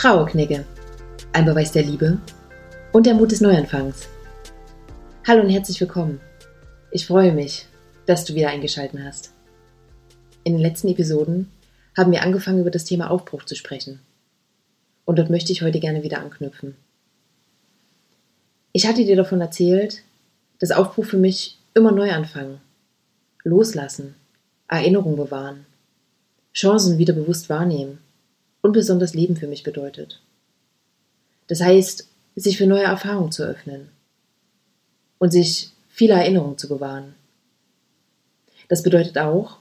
Trauerknigge. Ein Beweis der Liebe und der Mut des Neuanfangs. Hallo und herzlich willkommen. Ich freue mich, dass du wieder eingeschaltet hast. In den letzten Episoden haben wir angefangen, über das Thema Aufbruch zu sprechen. Und dort möchte ich heute gerne wieder anknüpfen. Ich hatte dir davon erzählt, dass Aufbruch für mich immer neu anfangen, loslassen, Erinnerung bewahren, Chancen wieder bewusst wahrnehmen und besonders Leben für mich bedeutet. Das heißt, sich für neue Erfahrungen zu öffnen und sich viele Erinnerungen zu bewahren. Das bedeutet auch,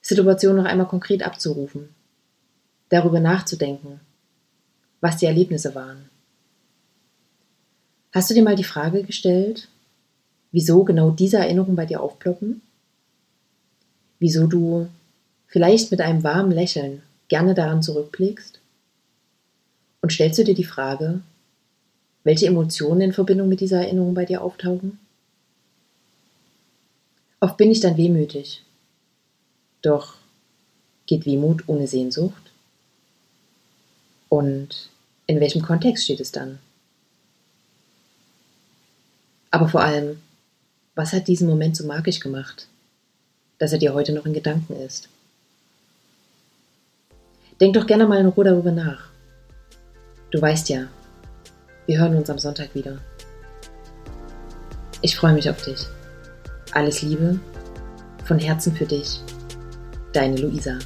Situationen noch einmal konkret abzurufen, darüber nachzudenken, was die Erlebnisse waren. Hast du dir mal die Frage gestellt, wieso genau diese Erinnerungen bei dir aufploppen? Wieso du vielleicht mit einem warmen Lächeln gerne daran zurückblickst? Und stellst du dir die Frage, welche Emotionen in Verbindung mit dieser Erinnerung bei dir auftauchen? Oft bin ich dann wehmütig. Doch geht Wehmut ohne Sehnsucht? Und in welchem Kontext steht es dann? Aber vor allem, was hat diesen Moment so magisch gemacht, dass er dir heute noch in Gedanken ist? Denk doch gerne mal in Ruhe darüber nach. Du weißt ja, wir hören uns am Sonntag wieder. Ich freue mich auf dich. Alles Liebe, von Herzen für dich, deine Luisa.